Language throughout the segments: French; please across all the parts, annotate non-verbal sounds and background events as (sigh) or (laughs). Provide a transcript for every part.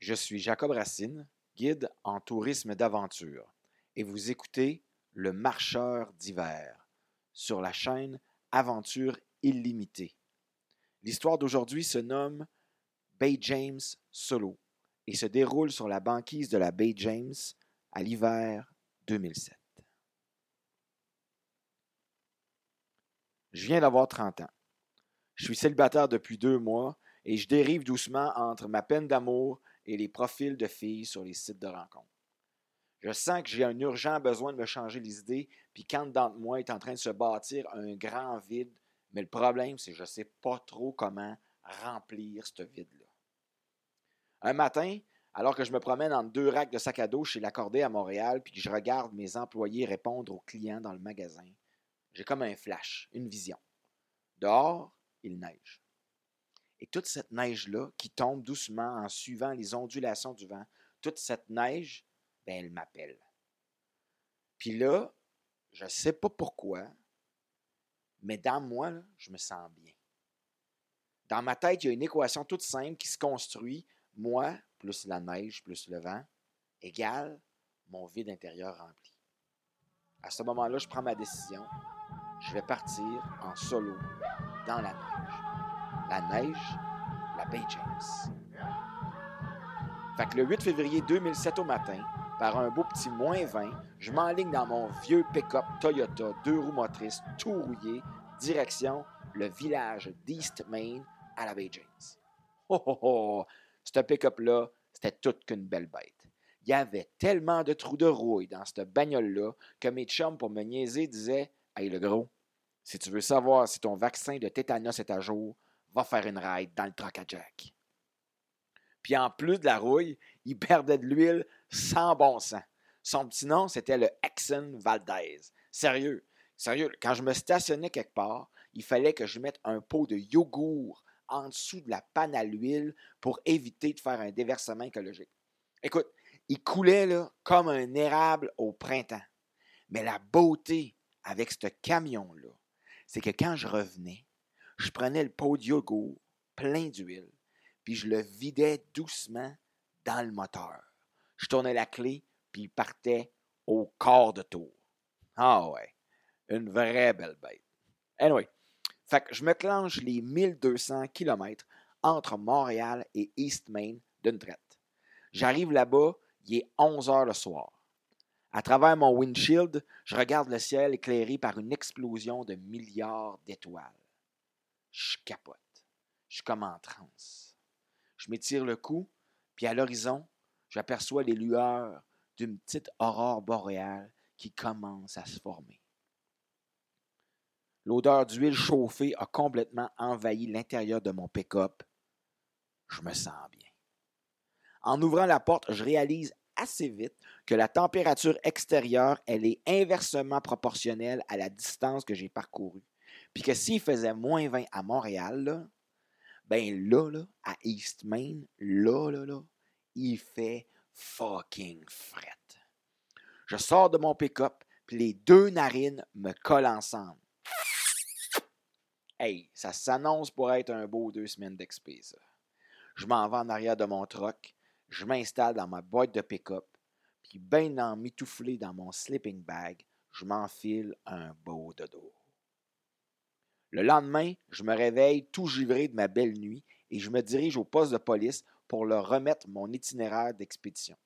Je suis Jacob Racine, guide en tourisme d'aventure, et vous écoutez Le Marcheur d'hiver sur la chaîne Aventure illimitée. L'histoire d'aujourd'hui se nomme Bay James Solo et se déroule sur la banquise de la Bay James à l'hiver 2007. Je viens d'avoir 30 ans. Je suis célibataire depuis deux mois et je dérive doucement entre ma peine d'amour et les profils de filles sur les sites de rencontres. Je sens que j'ai un urgent besoin de me changer les idées, puis quand dans moi est en train de se bâtir un grand vide, mais le problème, c'est que je ne sais pas trop comment remplir ce vide-là. Un matin, alors que je me promène entre deux racks de sacs à dos chez L'Accordé à Montréal, puis que je regarde mes employés répondre aux clients dans le magasin, j'ai comme un flash, une vision. Dehors, il neige. Et toute cette neige-là qui tombe doucement en suivant les ondulations du vent, toute cette neige, ben, elle m'appelle. Puis là, je ne sais pas pourquoi, mais dans moi, je me sens bien. Dans ma tête, il y a une équation toute simple qui se construit. Moi, plus la neige, plus le vent, égale mon vide intérieur rempli. À ce moment-là, je prends ma décision. Je vais partir en solo dans la neige la neige, la Bay James. Fait que le 8 février 2007 au matin, par un beau petit moins 20, je m'enligne dans mon vieux pick-up Toyota, deux roues motrices, tout rouillé, direction le village d'East Main à la Bay James. Oh oh oh! Ce pick-up-là, c'était toute qu'une belle bête. Il y avait tellement de trous de rouille dans cette bagnole-là que mes chums, pour me niaiser, disaient Hey le gros, si tu veux savoir si ton vaccin de tétanos est à jour, va faire une ride dans le truck à Jack. Puis en plus de la rouille, il perdait de l'huile sans bon sens. Son petit nom, c'était le Exxon Valdez. Sérieux, sérieux, quand je me stationnais quelque part, il fallait que je mette un pot de yogourt en dessous de la panne à l'huile pour éviter de faire un déversement écologique. Écoute, il coulait comme un érable au printemps. Mais la beauté avec ce camion-là, c'est que quand je revenais, je prenais le pot de yogourt plein d'huile, puis je le vidais doucement dans le moteur. Je tournais la clé, puis il partait au quart de tour. Ah ouais, une vraie belle bête. Anyway, fait que je me clenche les 1200 km entre Montréal et East Main d'une traite. J'arrive là-bas, il est 11 heures le soir. À travers mon windshield, je regarde le ciel éclairé par une explosion de milliards d'étoiles je capote. Je suis comme en transe. Je m'étire le cou, puis à l'horizon, j'aperçois les lueurs d'une petite aurore boréale qui commence à se former. L'odeur d'huile chauffée a complètement envahi l'intérieur de mon pick-up. Je me sens bien. En ouvrant la porte, je réalise assez vite que la température extérieure, elle est inversement proportionnelle à la distance que j'ai parcourue. Puis que s'il faisait moins 20 à Montréal, là, ben là, là, à East Main, là, là, là, il fait fucking fret. Je sors de mon pick-up, puis les deux narines me collent ensemble. Hey, ça s'annonce pour être un beau deux semaines d'expé, ça. Je m'en vais en arrière de mon truck, je m'installe dans ma boîte de pick-up, puis bien en mitouflé dans mon sleeping bag, je m'enfile un beau dodo. Le lendemain, je me réveille tout givré de ma belle nuit et je me dirige au poste de police pour leur remettre mon itinéraire d'expédition.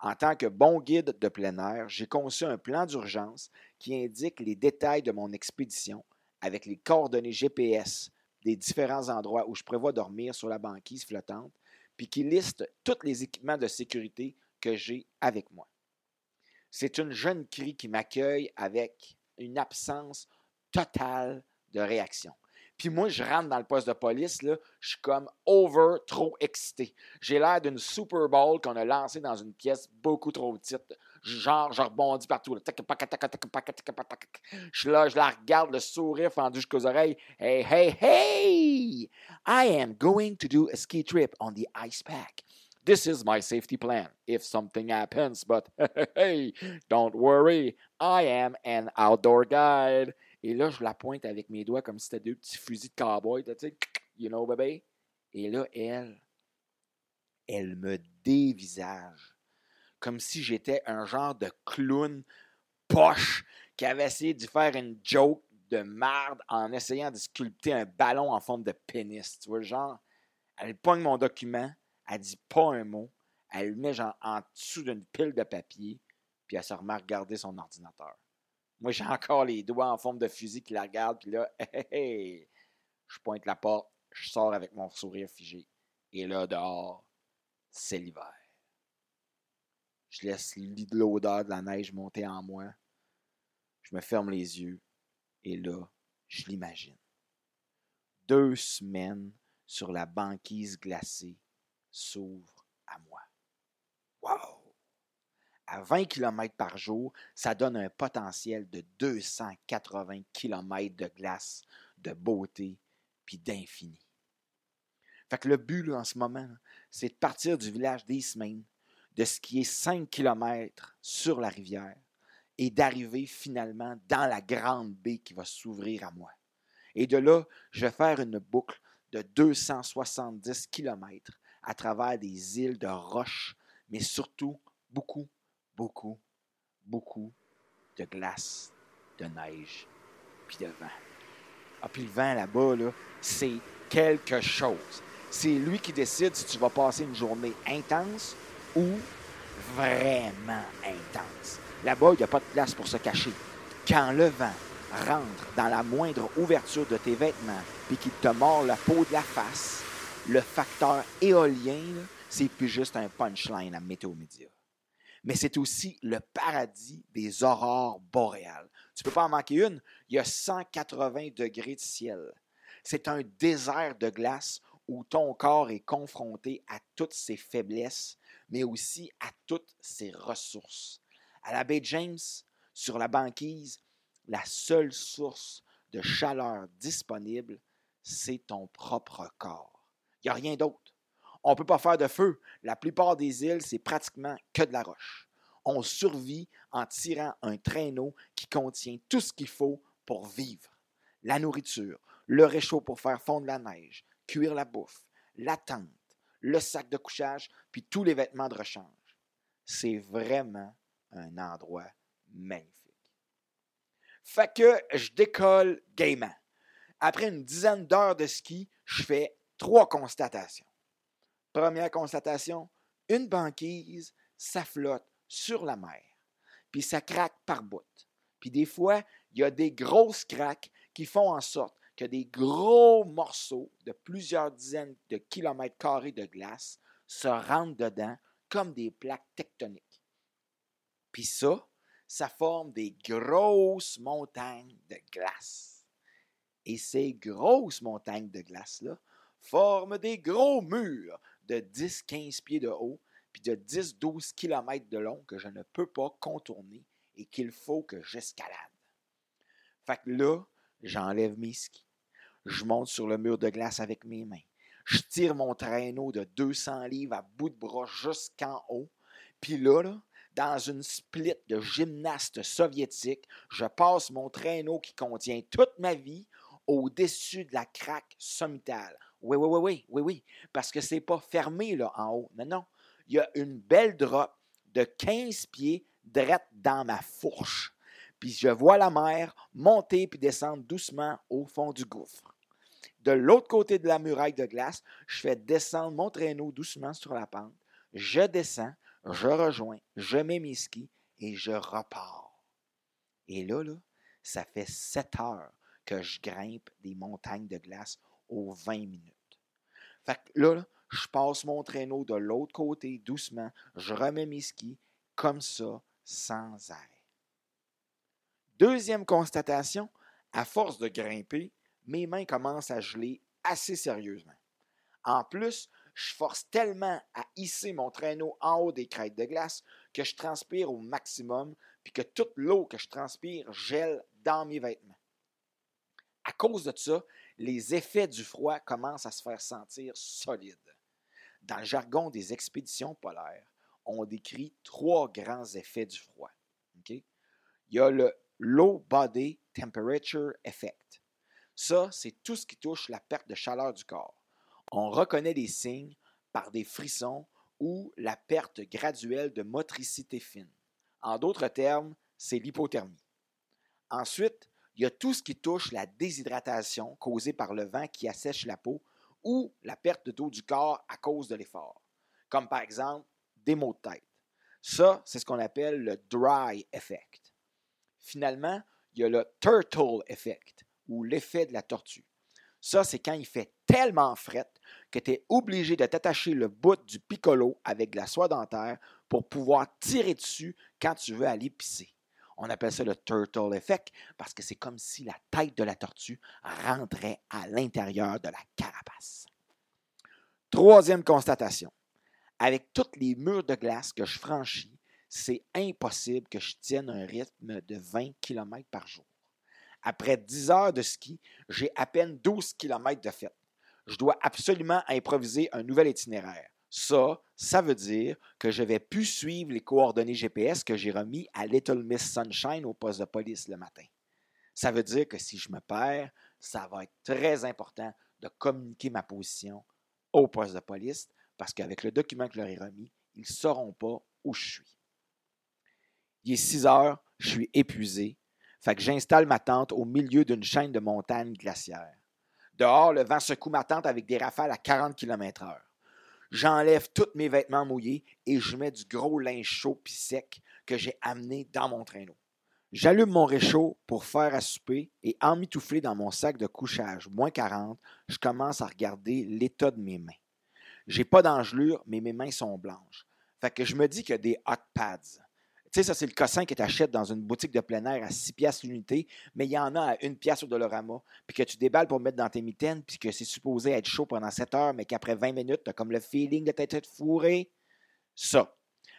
En tant que bon guide de plein air, j'ai conçu un plan d'urgence qui indique les détails de mon expédition avec les coordonnées GPS des différents endroits où je prévois dormir sur la banquise flottante, puis qui liste tous les équipements de sécurité que j'ai avec moi. C'est une jeune crie qui m'accueille avec une absence totale de réaction. Puis moi, je rentre dans le poste de police, là, je suis comme over, trop excité. J'ai l'air d'une Super Bowl qu'on a lancée dans une pièce beaucoup trop petite. Genre, je rebondis partout. Je suis là, je la regarde, le sourire fendu jusqu'aux oreilles. Hey, hey, hey! I am going to do a ski trip on the ice pack. This is my safety plan if something happens, but (laughs) hey, don't worry, I am an outdoor guide. Et là, je la pointe avec mes doigts comme si c'était deux petits fusils de cowboy, tu sais, (tsk) you know, bébé. Et là, elle, elle me dévisage, comme si j'étais un genre de clown poche qui avait essayé d'y faire une joke de merde en essayant de sculpter un ballon en forme de pénis. Tu vois, genre, elle pogne mon document, elle dit pas un mot, elle le met genre en dessous d'une pile de papier, puis elle se à regarder son ordinateur. Moi, j'ai encore les doigts en forme de fusil qui la regardent, puis là, (laughs) hé, hé, je pointe la porte, je sors avec mon sourire figé. Et là, dehors, c'est l'hiver. Je laisse l'odeur de la neige monter en moi. Je me ferme les yeux. Et là, je l'imagine. Deux semaines sur la banquise glacée s'ouvrent à moi. Wow! À 20 km par jour, ça donne un potentiel de 280 km de glace, de beauté, puis d'infini. Fait le but en ce moment, c'est de partir du village d'Eastmain, de ce qui est 5 km sur la rivière, et d'arriver finalement dans la grande baie qui va s'ouvrir à moi. Et de là, je vais faire une boucle de 270 km à travers des îles de roches, mais surtout beaucoup, beaucoup, beaucoup de glace, de neige, puis de vent. Ah, puis le vent là-bas, là, c'est quelque chose. C'est lui qui décide si tu vas passer une journée intense ou vraiment intense. Là-bas, il n'y a pas de place pour se cacher. Quand le vent rentre dans la moindre ouverture de tes vêtements puis qu'il te mord la peau de la face, le facteur éolien, c'est plus juste un punchline à Météo Média. Mais c'est aussi le paradis des aurores boréales. Tu ne peux pas en manquer une. Il y a 180 degrés de ciel. C'est un désert de glace où ton corps est confronté à toutes ses faiblesses, mais aussi à toutes ses ressources. À la baie James, sur la banquise, la seule source de chaleur disponible, c'est ton propre corps. Il n'y a rien d'autre. On ne peut pas faire de feu. La plupart des îles, c'est pratiquement que de la roche. On survit en tirant un traîneau qui contient tout ce qu'il faut pour vivre. La nourriture, le réchaud pour faire fondre la neige, cuire la bouffe, la tente, le sac de couchage, puis tous les vêtements de rechange. C'est vraiment un endroit magnifique. Fait que je décolle gaiement. Après une dizaine d'heures de ski, je fais trois constatations. Première constatation, une banquise, ça flotte sur la mer, puis ça craque par bout. Puis des fois, il y a des grosses craques qui font en sorte que des gros morceaux de plusieurs dizaines de kilomètres carrés de glace se rentrent dedans comme des plaques tectoniques. Puis ça, ça forme des grosses montagnes de glace. Et ces grosses montagnes de glace-là forment des gros murs de 10-15 pieds de haut, puis de 10-12 km de long que je ne peux pas contourner et qu'il faut que j'escalade. Fait que là, j'enlève mes skis. Je monte sur le mur de glace avec mes mains. Je tire mon traîneau de 200 livres à bout de bras jusqu'en haut. Puis là, là, dans une split de gymnaste soviétique, je passe mon traîneau qui contient toute ma vie au-dessus de la craque sommitale. Oui, oui, oui, oui, oui, oui, parce que c'est pas fermé là en haut. Non, non. Il y a une belle drop de 15 pieds drette dans ma fourche. Puis je vois la mer monter puis descendre doucement au fond du gouffre. De l'autre côté de la muraille de glace, je fais descendre mon traîneau doucement sur la pente. Je descends, je rejoins, je mets mes skis et je repars. Et là, là, ça fait sept heures que je grimpe des montagnes de glace aux 20 minutes. Fait que là, je passe mon traîneau de l'autre côté doucement, je remets mes skis comme ça, sans arrêt. Deuxième constatation, à force de grimper, mes mains commencent à geler assez sérieusement. En plus, je force tellement à hisser mon traîneau en haut des crêtes de glace que je transpire au maximum, puis que toute l'eau que je transpire gèle dans mes vêtements. À cause de ça, les effets du froid commencent à se faire sentir solides. Dans le jargon des expéditions polaires, on décrit trois grands effets du froid. Il y a le Low Body Temperature Effect. Ça, c'est tout ce qui touche la perte de chaleur du corps on reconnaît des signes par des frissons ou la perte graduelle de motricité fine. En d'autres termes, c'est l'hypothermie. Ensuite, il y a tout ce qui touche la déshydratation causée par le vent qui assèche la peau ou la perte d'eau du corps à cause de l'effort, comme par exemple des maux de tête. Ça, c'est ce qu'on appelle le dry effect. Finalement, il y a le turtle effect ou l'effet de la tortue. Ça, c'est quand il fait tellement fret que tu es obligé de t'attacher le bout du piccolo avec de la soie dentaire pour pouvoir tirer dessus quand tu veux aller pisser. On appelle ça le turtle effect parce que c'est comme si la tête de la tortue rentrait à l'intérieur de la carapace. Troisième constatation. Avec tous les murs de glace que je franchis, c'est impossible que je tienne un rythme de 20 km par jour. Après 10 heures de ski, j'ai à peine 12 km de fête. Je dois absolument improviser un nouvel itinéraire. Ça, ça veut dire que je vais plus suivre les coordonnées GPS que j'ai remis à Little Miss Sunshine au poste de police le matin. Ça veut dire que si je me perds, ça va être très important de communiquer ma position au poste de police parce qu'avec le document que je leur ai remis, ils ne sauront pas où je suis. Il est 6 heures, je suis épuisé, fait que j'installe ma tente au milieu d'une chaîne de montagnes glaciaires. Dehors, le vent secoue ma tente avec des rafales à 40 km/h. J'enlève tous mes vêtements mouillés et je mets du gros linge chaud puis sec que j'ai amené dans mon traîneau. J'allume mon réchaud pour faire à souper et emmitouflé dans mon sac de couchage, moins 40, je commence à regarder l'état de mes mains. J'ai pas d'engelure, mais mes mains sont blanches. Fait que je me dis qu'il y a des hot pads. Tu sais, ça, c'est le cossin que tu achètes dans une boutique de plein air à 6 piastres l'unité, mais il y en a à 1 pièce au Dolorama, puis que tu déballes pour mettre dans tes mitaines, puis que c'est supposé être chaud pendant 7 heures, mais qu'après 20 minutes, tu as comme le feeling de t'être fourré. Ça.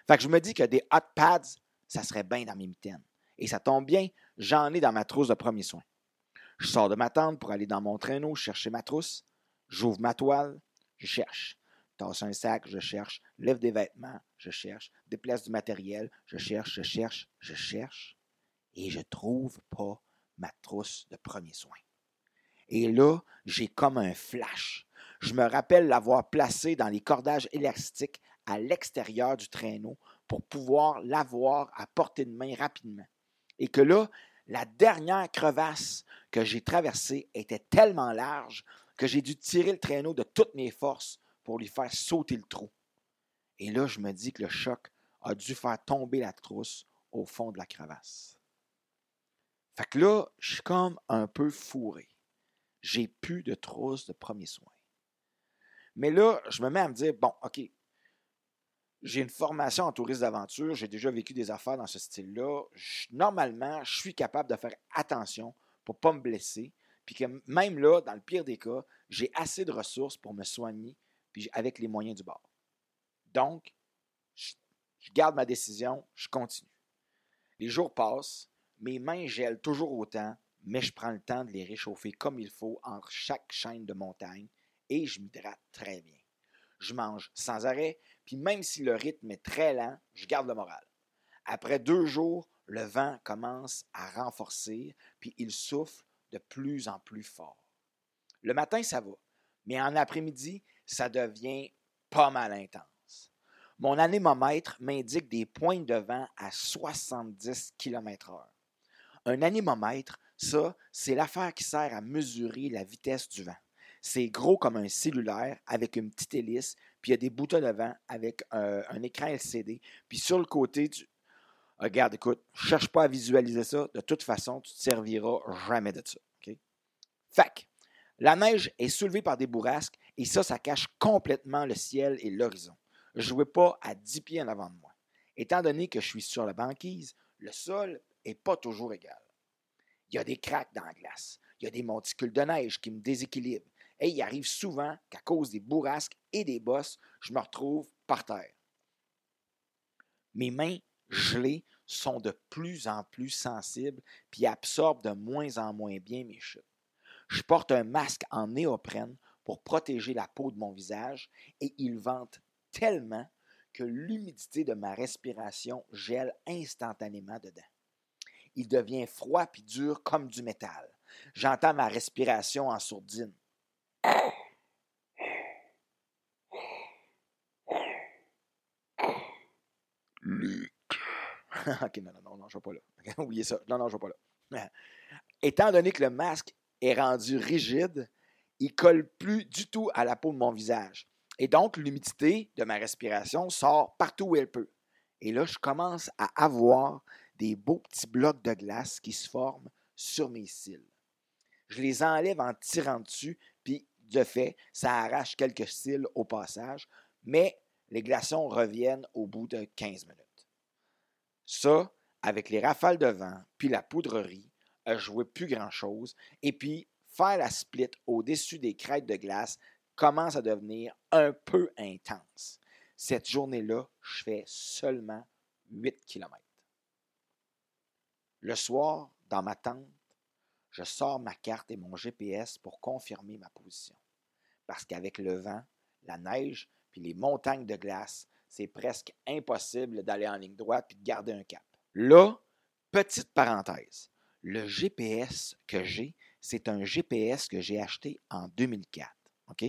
Fait que je me dis que des hot pads, ça serait bien dans mes mitaines. Et ça tombe bien, j'en ai dans ma trousse de premier soin. Je sors de ma tente pour aller dans mon traîneau chercher ma trousse. J'ouvre ma toile, je cherche tasse un sac, je cherche, lève des vêtements, je cherche, déplace du matériel, je cherche, je cherche, je cherche, et je trouve pas ma trousse de premier soin. Et là, j'ai comme un flash. Je me rappelle l'avoir placée dans les cordages élastiques à l'extérieur du traîneau pour pouvoir l'avoir à portée de main rapidement. Et que là, la dernière crevasse que j'ai traversée était tellement large que j'ai dû tirer le traîneau de toutes mes forces pour lui faire sauter le trou. Et là, je me dis que le choc a dû faire tomber la trousse au fond de la crevasse. Fait que là, je suis comme un peu fourré. J'ai plus de trousse de premier soin. Mais là, je me mets à me dire, bon, OK, j'ai une formation en tourisme d'aventure, j'ai déjà vécu des affaires dans ce style-là. Normalement, je suis capable de faire attention pour ne pas me blesser. Puis que même là, dans le pire des cas, j'ai assez de ressources pour me soigner puis avec les moyens du bord. Donc, je, garde ma décision, je continue. Les jours passent, mes mains gèlent toujours autant, mais je prends le temps de les réchauffer comme il faut entre chaque chaîne de montagne et je m'hydrate très bien. Je mange sans arrêt, puis même si le rythme est très lent, je garde le moral. Après deux jours, le vent commence à renforcer, puis il souffle de plus en plus fort. Le matin, ça va, mais en après-midi, ça devient pas mal intense. Mon anémomètre m'indique des pointes de vent à 70 km/h. Un anémomètre, ça, c'est l'affaire qui sert à mesurer la vitesse du vent. C'est gros comme un cellulaire avec une petite hélice, puis il y a des boutons de vent avec un, écran LCD. Puis sur le côté, tu... regarde, écoute, cherche pas à visualiser ça. De toute façon, tu ne te serviras jamais de ça. Fac, la neige est soulevée par des bourrasques et ça, ça cache complètement le ciel et l'horizon. Je ne jouais pas à 10 pieds en avant de moi. Étant donné que je suis sur la banquise, le sol n'est pas toujours égal. Il y a des craques dans la glace. Il y a des monticules de neige qui me déséquilibrent. Et il arrive souvent qu'à cause des bourrasques et des bosses, je me retrouve par terre. Mes mains gelées sont de plus en plus sensibles puis absorbent de moins en moins bien mes chutes. Je porte un masque en néoprène pour protéger la peau de mon visage et il vente tellement que l'humidité de ma respiration gèle instantanément dedans. Il devient froid puis dur comme du métal. J'entends ma respiration en sourdine. Luc. (laughs) ok, non, non, non, non, je vais pas là. (laughs) Oubliez ça. Non, non, je vais pas là. (laughs) Étant donné que le masque est rendu rigide, il colle plus du tout à la peau de mon visage. Et donc, l'humidité de ma respiration sort partout où elle peut. Et là, je commence à avoir des beaux petits blocs de glace qui se forment sur mes cils. Je les enlève en tirant dessus, puis de fait, ça arrache quelques cils au passage, mais les glaçons reviennent au bout de 15 minutes. Ça, avec les rafales de vent, puis la poudrerie, je vois plus grand-chose. Et puis, faire la split au-dessus des crêtes de glace commence à devenir un peu intense. Cette journée-là, je fais seulement 8 km. Le soir, dans ma tente, je sors ma carte et mon GPS pour confirmer ma position. Parce qu'avec le vent, la neige, puis les montagnes de glace, c'est presque impossible d'aller en ligne droite puis de garder un cap. Là, petite parenthèse, le GPS que j'ai, c'est un GPS que j'ai acheté en 2004. OK?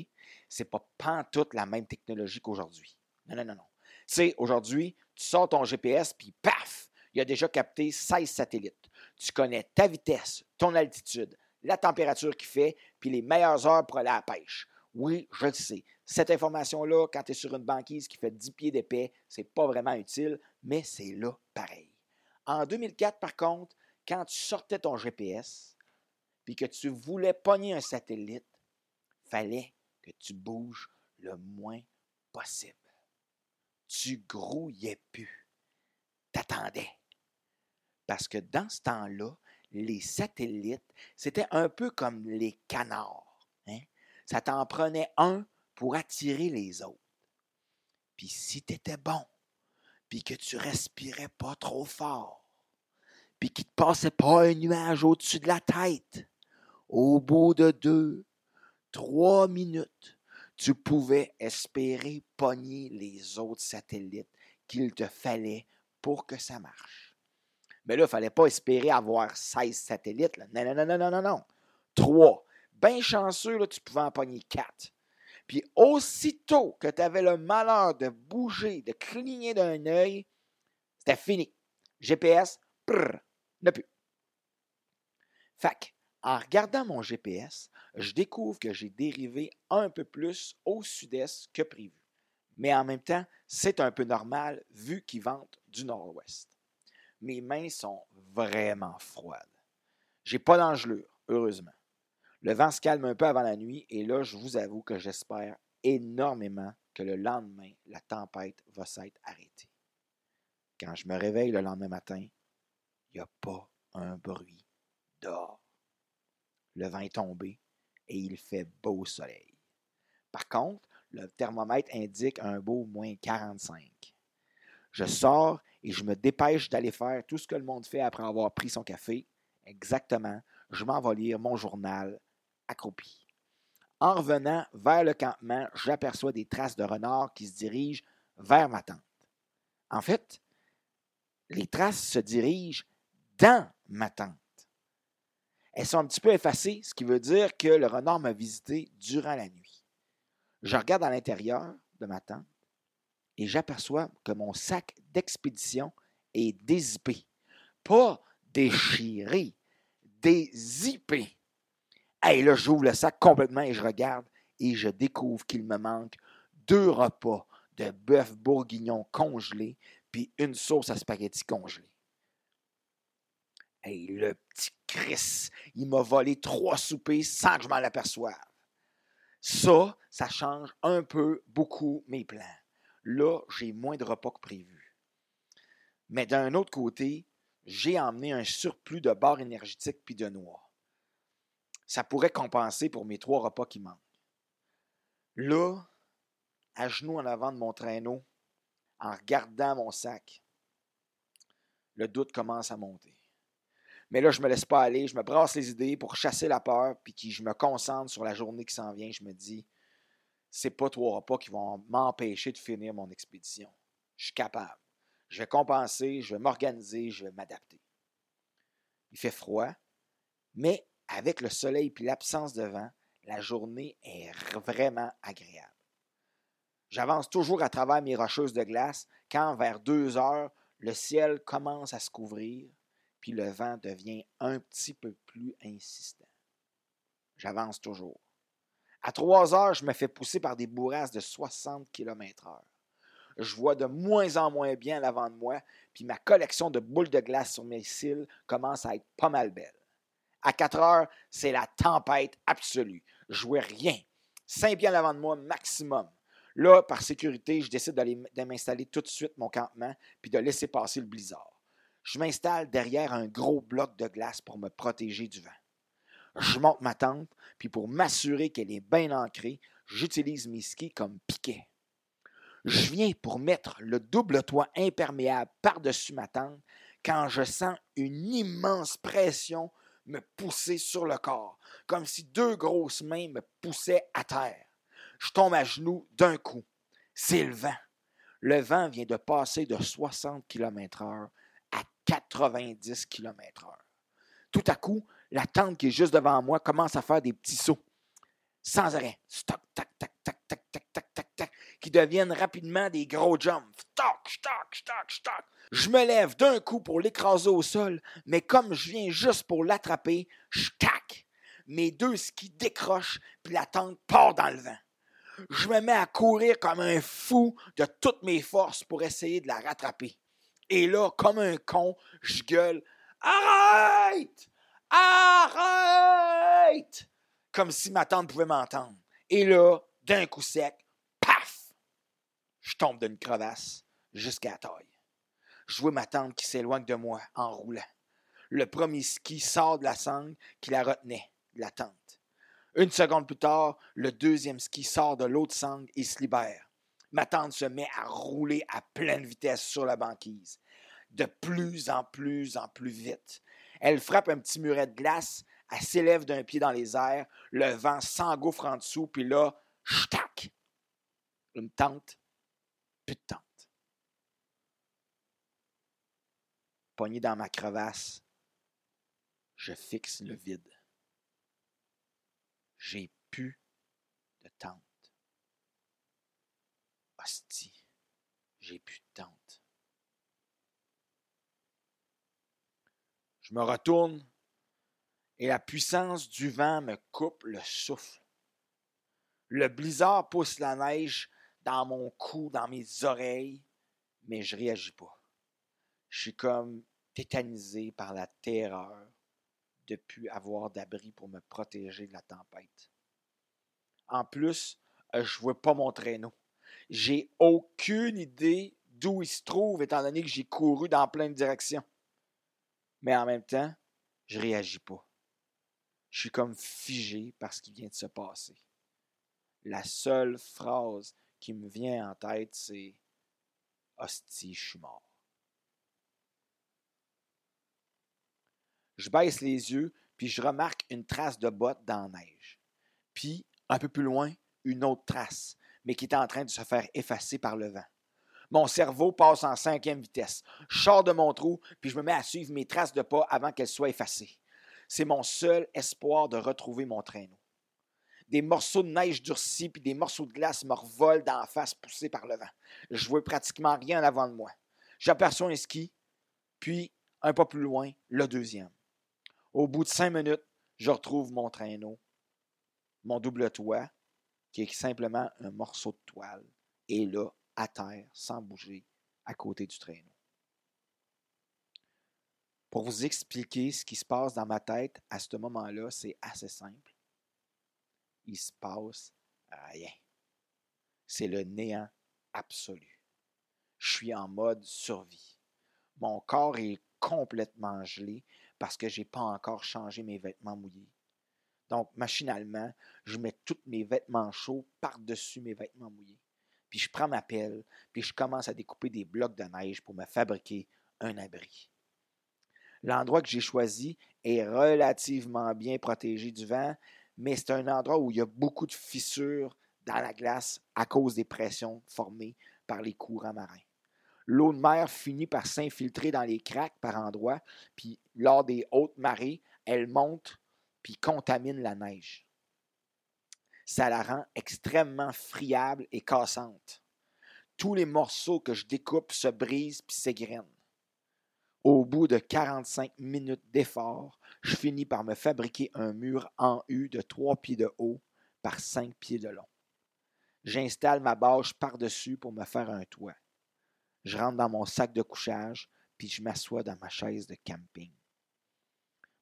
C'est pas pantoute la même technologie qu'aujourd'hui. Non, non, non, non. Tu sais, aujourd'hui, tu sors ton GPS, puis paf, il a déjà capté 16 satellites. Tu connais ta vitesse, ton altitude, la température qu'il fait, puis les meilleures heures pour aller à la pêche. Oui, je le sais. Cette information-là, quand tu es sur une banquise qui fait 10 pieds d'épais, c'est pas vraiment utile, mais c'est là pareil. En 2004, par contre, quand tu sortais ton GPS, puis que tu voulais pogner un satellite, fallait que tu bouges le moins possible. Tu grouillais plus. T'attendais. Parce que dans ce temps-là, les satellites, c'était un peu comme les canards ça t'en prenait un pour attirer les autres. Puis si tu étais bon, puis que tu respirais pas trop fort, puis qu'il ne te passait pas un nuage au-dessus de la tête, au bout de deux, trois minutes, tu pouvais espérer pogner les autres satellites qu'il te fallait pour que ça marche. Mais là, il ne fallait pas espérer avoir 16 satellites. Non, non, non, non, non, non, non. Trois bien chanceux, là, tu pouvais en pogner quatre. Puis aussitôt que tu avais le malheur de bouger, de cligner d'un œil, c'était fini. GPS, prrr, ne plus. Fac, en regardant mon GPS, je découvre que j'ai dérivé un peu plus au sud-est que prévu. Mais en même temps, c'est un peu normal vu qu'il vente du nord-ouest. Mes mains sont vraiment froides. J'ai pas d'engelure, heureusement. Le vent se calme un peu avant la nuit et là, je vous avoue que j'espère énormément que le lendemain, la tempête va s'être arrêtée. Quand je me réveille le lendemain matin, il n'y a pas un bruit dehors. Le vent est tombé et il fait beau soleil. Par contre, le thermomètre indique un beau moins 45. Je sors et je me dépêche d'aller faire tout ce que le monde fait après avoir pris son café. Exactement, je m'en vais lire mon journal accroupi. En revenant vers le campement, j'aperçois des traces de renards qui se dirigent vers ma tente. En fait, les traces se dirigent dans ma tente. Elles sont un petit peu effacées, ce qui veut dire que le renard m'a visité durant la nuit. Je regarde à l'intérieur de ma tente et j'aperçois que mon sac d'expédition est dézippé. Pas déchiré, dézippé. Et là, j'ouvre le sac complètement et je regarde et je découvre qu'il me manque deux repas de bœuf bourguignon congelé puis une sauce à spaghetti congelée. Le petit Chris, il m'a volé trois soupers sans que je m'en aperçoive. Ça, ça change un peu, beaucoup mes plans. Là, j'ai moins de repas que prévu. Mais d'un autre côté, j'ai emmené un surplus de barres énergétiques puis de noix ça pourrait compenser pour mes trois repas qui manquent. Là, à genoux en avant de mon traîneau, en regardant mon sac, le doute commence à monter. Mais là, je me laisse pas aller, je me brasse les idées pour chasser la peur, puis je me concentre sur la journée qui s'en vient. Je me dis, c'est pas trois repas qui vont m'empêcher de finir mon expédition. Je suis capable. Je vais compenser, je vais m'organiser, je vais m'adapter. Il fait froid, mais avec le soleil et l'absence de vent, la journée est vraiment agréable. J'avance toujours à travers mes rocheuses de glace quand, vers deux heures, le ciel commence à se couvrir, puis le vent devient un petit peu plus insistant. J'avance toujours. À trois heures, je me fais pousser par des bourrasques de 60 km/h. Je vois de moins en moins bien l'avant de moi, puis ma collection de boules de glace sur mes cils commence à être pas mal belle. À quatre heures, c'est la tempête absolue. Je vois rien. Cinq pieds l'avant de moi, maximum. Là, par sécurité, je décide de m'installer tout de suite mon campement puis de laisser passer le blizzard. Je m'installe derrière un gros bloc de glace pour me protéger du vent. Je monte ma tente, puis pour m'assurer qu'elle est bien ancrée, j'utilise mes skis comme piquet. Je viens pour mettre le double toit imperméable par-dessus ma tente quand je sens une immense pression me pousser sur le corps, comme si deux grosses mains me poussaient à terre. Je tombe à genoux d'un coup. C'est le vent. Le vent vient de passer de 60 km/h 90 km/h. Tout à coup, la tente qui est juste devant moi commence à faire des petits sauts. Sans arrêt. Stoc, tac, tac, tac, tac, tac, tac, tac, tac, qui deviennent rapidement des gros jumps. Stoc, stoc, stoc, stoc. Je me lève d'un coup pour l'écraser au sol, mais comme je viens juste pour l'attraper, je tac. Mes deux skis décrochent, puis la tente part dans le vent je me mets à courir comme un fou de toutes mes forces pour essayer de la rattraper. Et là, comme un con, je gueule Arrête! Arrête! Comme si ma tante pouvait m'entendre. Et là, d'un coup sec, paf! Je tombe d'une crevasse jusqu'à la taille. Je vois ma tante qui s'éloigne de moi en roulant. Le premier ski sort de la sangle qui la retenait, la tente. Une seconde plus tard, le deuxième ski sort de l'autre sangle et se libère. Ma tante se met à rouler à pleine vitesse sur la banquise, de plus en plus en plus vite. Elle frappe un petit muret de glace, elle s'élève d'un pied dans les airs, le vent s'engouffre en dessous, puis là, ch'tac! Une tente, plus de tente. Pogné dans ma crevasse, je fixe le vide j'ai plus de tente. J'ai plus de tente. Je me retourne et la puissance du vent me coupe le souffle. Le blizzard pousse la neige dans mon cou, dans mes oreilles, mais je réagis pas. Je suis comme tétanisé par la terreur de plus avoir d'abri pour me protéger de la tempête. En plus, je vois pas mon traîneau. J'ai aucune idée d'où il se trouve, étant donné que j'ai couru dans plein de directions. Mais en même temps, je réagis pas. Je suis comme figé par ce qui vient de se passer. La seule phrase qui me vient en tête, c'est Hostie, je suis mort. Je baisse les yeux, puis je remarque une trace de botte dans la neige. Puis, un peu plus loin, une autre trace, mais qui est en train de se faire effacer par le vent. Mon cerveau passe en cinquième vitesse. Je de mon trou, puis je me mets à suivre mes traces de pas avant qu'elles soient effacées. C'est mon seul espoir de retrouver mon traîneau. Des morceaux de neige durcis puis des morceaux de glace me revolent d'en face poussés par le vent. Je vois pratiquement rien en avant de moi. J'aperçois un ski, puis, un pas plus loin, le deuxième. Au bout de cinq minutes, je retrouve mon traîneau, mon double toit, qui est simplement un morceau de toile, et là, à terre, sans bouger, à côté du traîneau. Pour vous expliquer ce qui se passe dans ma tête à ce moment-là, c'est assez simple. Il se passe rien. C'est le néant absolu. Je suis en mode survie. Mon corps est complètement gelé parce que je n'ai pas encore changé mes vêtements mouillés. Donc, machinalement, je mets tous mes vêtements chauds par-dessus mes vêtements mouillés. Puis je prends ma pelle, puis je commence à découper des blocs de neige pour me fabriquer un abri. L'endroit que j'ai choisi est relativement bien protégé du vent, mais c'est un endroit où il y a beaucoup de fissures dans la glace à cause des pressions formées par les courants marins l'eau de mer finit par s'infiltrer dans les craques par endroits, puis lors des hautes marées, elle monte puis contamine la neige. Ça la rend extrêmement friable et cassante. Tous les morceaux que je découpe se brisent puis s'égrènent. Au bout de 45 minutes d'effort, je finis par me fabriquer un mur en U de 3 pieds de haut par 5 pieds de long. J'installe ma bâche par-dessus pour me faire un toit. Je rentre dans mon sac de couchage, puis je m'assois dans ma chaise de camping.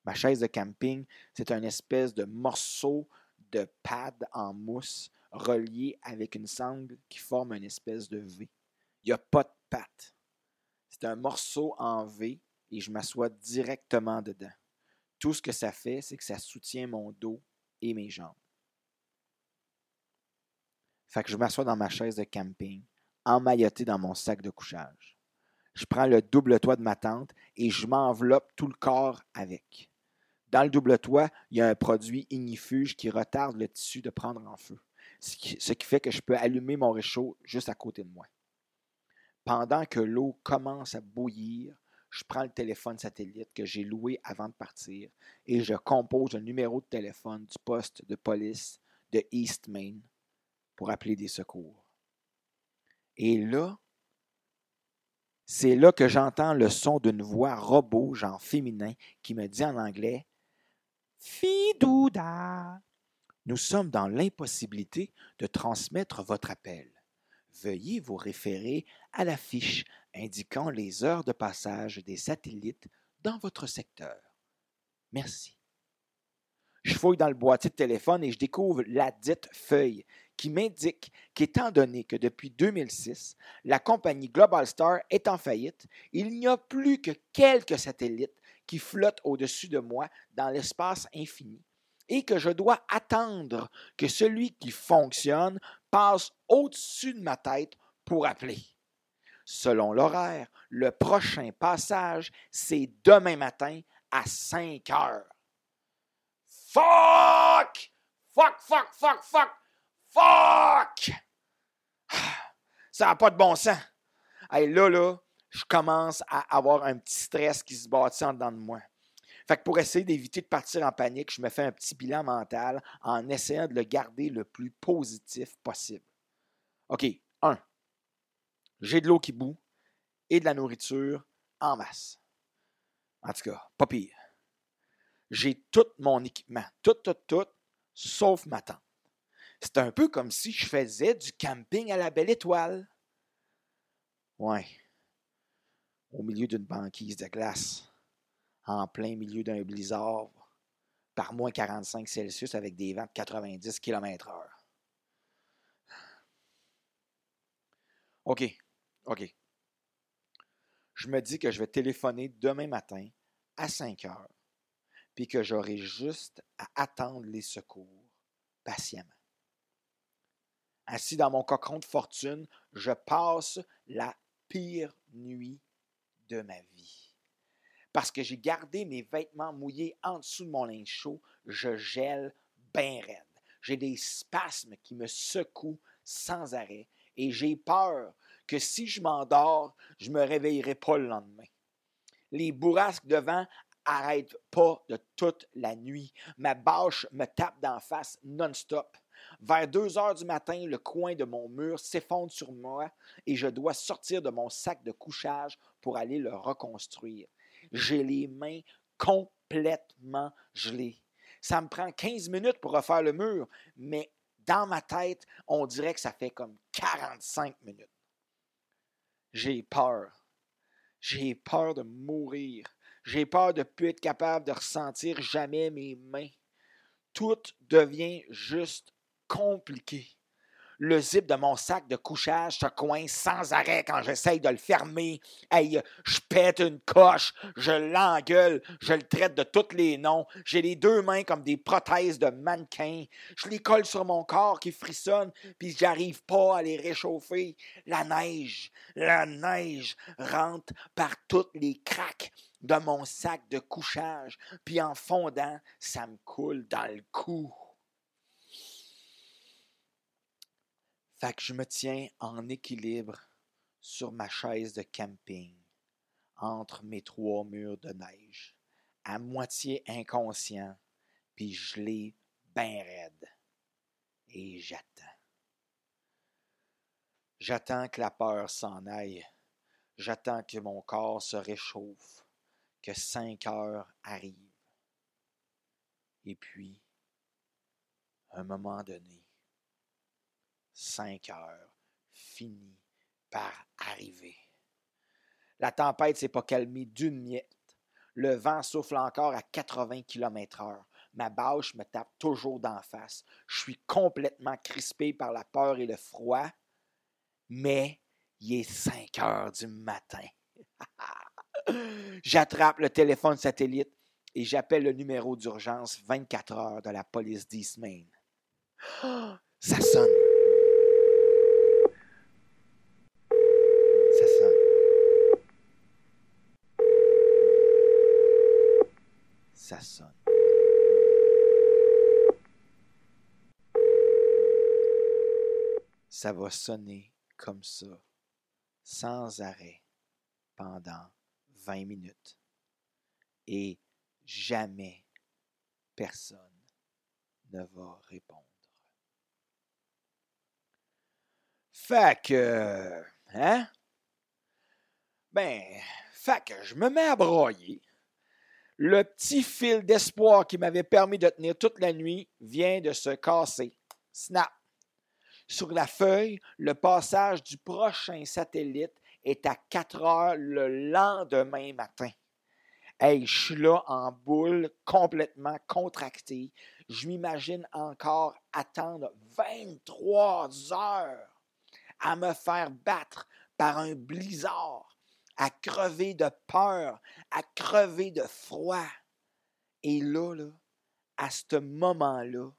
Ma chaise de camping, c'est un espèce de morceau de pad en mousse relié avec une sangle qui forme une espèce de V. Il n'y a pas de patte. C'est un morceau en V et je m'assois directement dedans. Tout ce que ça fait, c'est que ça soutient mon dos et mes jambes. Fait que je m'assois dans ma chaise de camping, emmailloté dans mon sac de couchage. Je prends le double toit de ma tente et je m'enveloppe tout le corps avec. Dans le double toit, il y a un produit ignifuge qui retarde le tissu de prendre en feu, ce qui, fait que je peux allumer mon réchaud juste à côté de moi. Pendant que l'eau commence à bouillir, je prends le téléphone satellite que j'ai loué avant de partir et je compose un numéro de téléphone du poste de police de East Main pour appeler des secours. Et là, c'est là que j'entends le son d'une voix robot, genre féminin, qui me dit en anglais Fidouda. Nous sommes dans l'impossibilité de transmettre votre appel. Veuillez vous référer à la fiche indiquant les heures de passage des satellites dans votre secteur. Merci. Je fouille dans le boîtier de téléphone et je découvre la dite feuille qui m'indique qu'étant donné que depuis 2006, la compagnie Global Star est en faillite, il n'y a plus que quelques satellites qui flottent au-dessus de moi dans l'espace infini et que je dois attendre que celui qui fonctionne passe au-dessus de ma tête pour appeler. Selon l'horaire, le prochain passage, c'est demain matin à 5 heures. Fuck! Fuck, fuck, fuck, fuck! Fuck! Ça n'a pas de bon sens. Hey, là, là, je commence à avoir un petit stress qui se bâtit en dedans de moi. Fait que pour essayer d'éviter de partir en panique, je me fais un petit bilan mental en essayant de le garder le plus positif possible. OK, un, j'ai de l'eau qui bout et de la nourriture en masse. En tout cas, pas pire. J'ai tout mon équipement, tout, tout, tout, sauf ma tente. C'est un peu comme si je faisais du camping à la belle étoile. Ouais. Au milieu d'une banquise de glace, en plein milieu d'un blizzard, par moins 45 Celsius avec des vents de 90 km/h. OK, OK. Je me dis que je vais téléphoner demain matin à 5 heures, puis que j'aurai juste à attendre les secours patiemment. Assis dans mon cocon de fortune, je passe la pire nuit de ma vie. Parce que j'ai gardé mes vêtements mouillés en dessous de mon linge chaud, je gèle bien raide. J'ai des spasmes qui me secouent sans arrêt et j'ai peur que si je m'endors, je ne me réveillerai pas le lendemain. Les bourrasques de vent n'arrêtent pas de toute la nuit. Ma bâche me tape d'en face non-stop. Vers deux heures du matin, le coin de mon mur s'effondre sur moi et je dois sortir de mon sac de couchage pour aller le reconstruire. J'ai les mains complètement gelées. Ça me prend 15 minutes pour refaire le mur, mais dans ma tête, on dirait que ça fait comme 45 minutes. J'ai peur. J'ai peur de mourir. J'ai peur de ne plus être capable de ressentir jamais mes mains. Tout devient juste compliqué le zip de mon sac de couchage se coince sans arrêt quand j'essaye de le fermer. Hey, je pète une coche, je l'engueule, je le traite de tous les noms. J'ai les deux mains comme des prothèses de mannequin. Je les colle sur mon corps qui frissonne, puis j'arrive pas à les réchauffer. La neige, la neige rentre par toutes les craques de mon sac de couchage, puis en fondant, ça me coule dans le cou. Fait que je me tiens en équilibre sur ma chaise de camping, entre mes trois murs de neige, à moitié inconscient, puis gelé bien raide. et j'attends. J'attends que la peur s'en aille. J'attends que mon corps se réchauffe, que cinq heures arrivent. Et puis, un moment donné, cinq heures finit par arriver. La tempête s'est pas calmée d'une miette. Le vent souffle encore à 80 km/h. Ma bâche me tape toujours d'en face. Je suis complètement crispé par la peur et le froid, mais il est 5 heures du matin. (laughs) J'attrape le téléphone satellite et j'appelle le numéro d'urgence 24 heures de la police d'East Main. (gasps) Ça sonne. Ça sonne. Ça sonne. Ça va sonner comme ça, sans arrêt, pendant 20 minutes. Et jamais personne ne va répondre. Fait que, hein? Ben, fait que je me mets à broyer. Le petit fil d'espoir qui m'avait permis de tenir toute la nuit vient de se casser. Snap! Sur la feuille, le passage du prochain satellite est à 4 heures le lendemain matin. Hey, je suis là en boule, complètement contracté. Je m'imagine encore attendre 23 heures à me faire battre par un blizzard, à crever de peur, à crever de froid. Et là, à ce moment-là,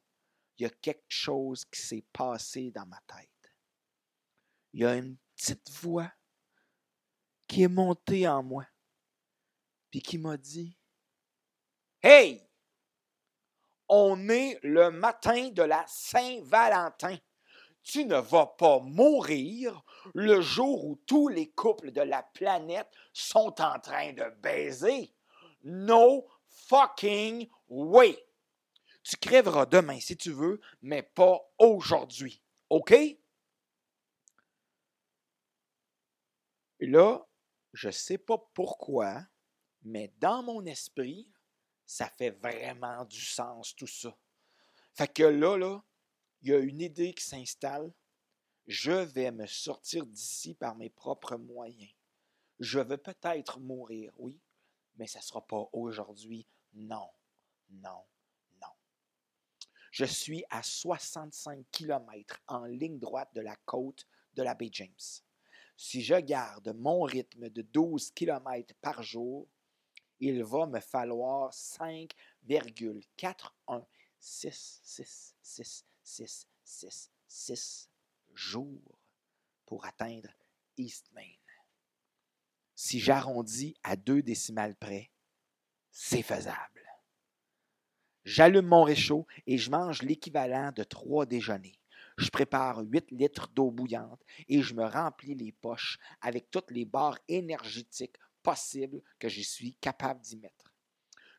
il y a quelque chose qui s'est passé dans ma tête. Il y a une petite voix qui est montée en moi, puis qui m'a dit Hey, on est le matin de la Saint-Valentin. Tu ne vas pas mourir le jour où tous les couples de la planète sont en train de baiser. No fucking way. Tu crèveras demain si tu veux, mais pas aujourd'hui. OK? Là, je ne sais pas pourquoi, mais dans mon esprit, ça fait vraiment du sens tout ça. Fait que là, là, il y a une idée qui s'installe. Je vais me sortir d'ici par mes propres moyens. Je vais peut-être mourir, oui, mais ça ne sera pas aujourd'hui. Non, non, je suis à 65 km en ligne droite de la côte de la baie James. Si je garde mon rythme de 12 km par jour, il va me falloir 5,4166666 jours pour atteindre East Main. Si j'arrondis à deux décimales près, c'est faisable. J'allume mon réchaud et je mange l'équivalent de trois déjeuners. Je prépare 8 litres d'eau bouillante et je me remplis les poches avec toutes les barres énergétiques possibles que je suis capable d'y mettre.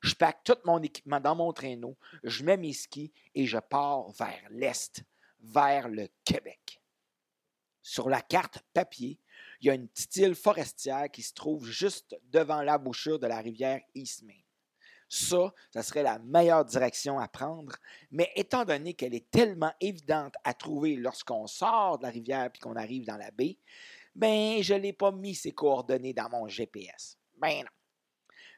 Je pack tout mon équipement dans mon traîneau, je mets mes skis et je pars vers l'est, vers le Québec. Sur la carte papier, il y a une petite île forestière qui se trouve juste devant l'embouchure de la rivière Eastmain. Ça, ça serait la meilleure direction à prendre. Mais étant donné qu'elle est tellement évidente à trouver lorsqu'on sort de la rivière puis qu'on arrive dans la baie, ben, je l'ai pas mis ces coordonnées dans mon GPS. Ben non.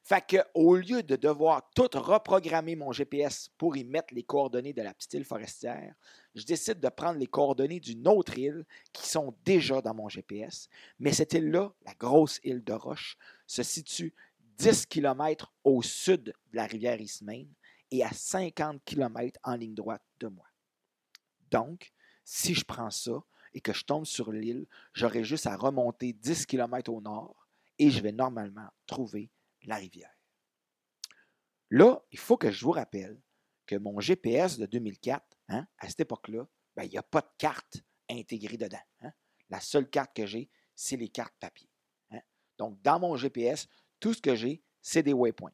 Fait que, au lieu de devoir tout reprogrammer mon GPS pour y mettre les coordonnées de la petite île forestière, je décide de prendre les coordonnées d'une autre île qui sont déjà dans mon GPS. Mais cette île-là, la grosse île de Roche, se situe 10 km au sud de la rivière Ismaine et à 50 km en ligne droite de moi. Donc, si je prends ça et que je tombe sur l'île, j'aurai juste à remonter 10 km au nord et je vais normalement trouver la rivière. Là, il faut que je vous rappelle que mon GPS de 2004, hein, à cette époque-là, ben, il n'y a pas de carte intégrée dedans. Hein. La seule carte que j'ai, c'est les cartes papier. Hein. Donc, dans mon GPS, tout ce que j'ai, c'est des waypoints.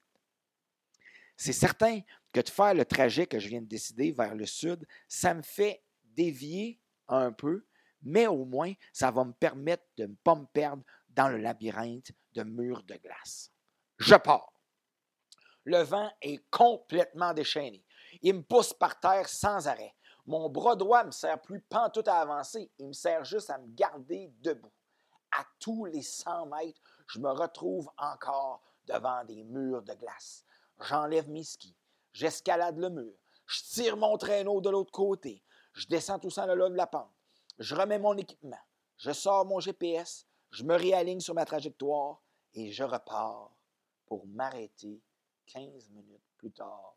C'est certain que de faire le trajet que je viens de décider vers le sud, ça me fait dévier un peu, mais au moins, ça va me permettre de ne pas me perdre dans le labyrinthe de murs de glace. Je pars. Le vent est complètement déchaîné. Il me pousse par terre sans arrêt. Mon bras droit ne me sert plus pantoute à avancer. Il me sert juste à me garder debout. À tous les 100 mètres, je me retrouve encore devant des murs de glace. J'enlève mes skis. J'escalade le mur. Je tire mon traîneau de l'autre côté. Je descends tout ça le long de la pente. Je remets mon équipement. Je sors mon GPS. Je me réaligne sur ma trajectoire et je repars pour m'arrêter 15 minutes plus tard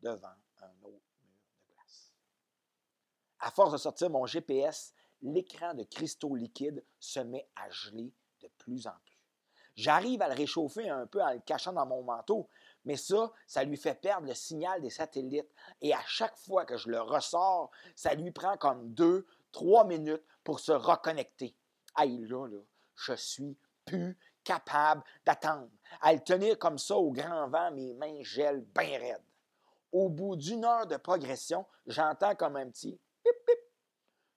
devant un autre mur de glace. À force de sortir mon GPS, l'écran de cristaux liquides se met à geler de plus en plus. J'arrive à le réchauffer un peu en le cachant dans mon manteau, mais ça, ça lui fait perdre le signal des satellites. Et à chaque fois que je le ressors, ça lui prend comme deux, trois minutes pour se reconnecter. Aïe, là, là, je suis plus capable d'attendre. À le tenir comme ça au grand vent, mes mains gèlent bien raides. Au bout d'une heure de progression, j'entends comme un petit pip pip.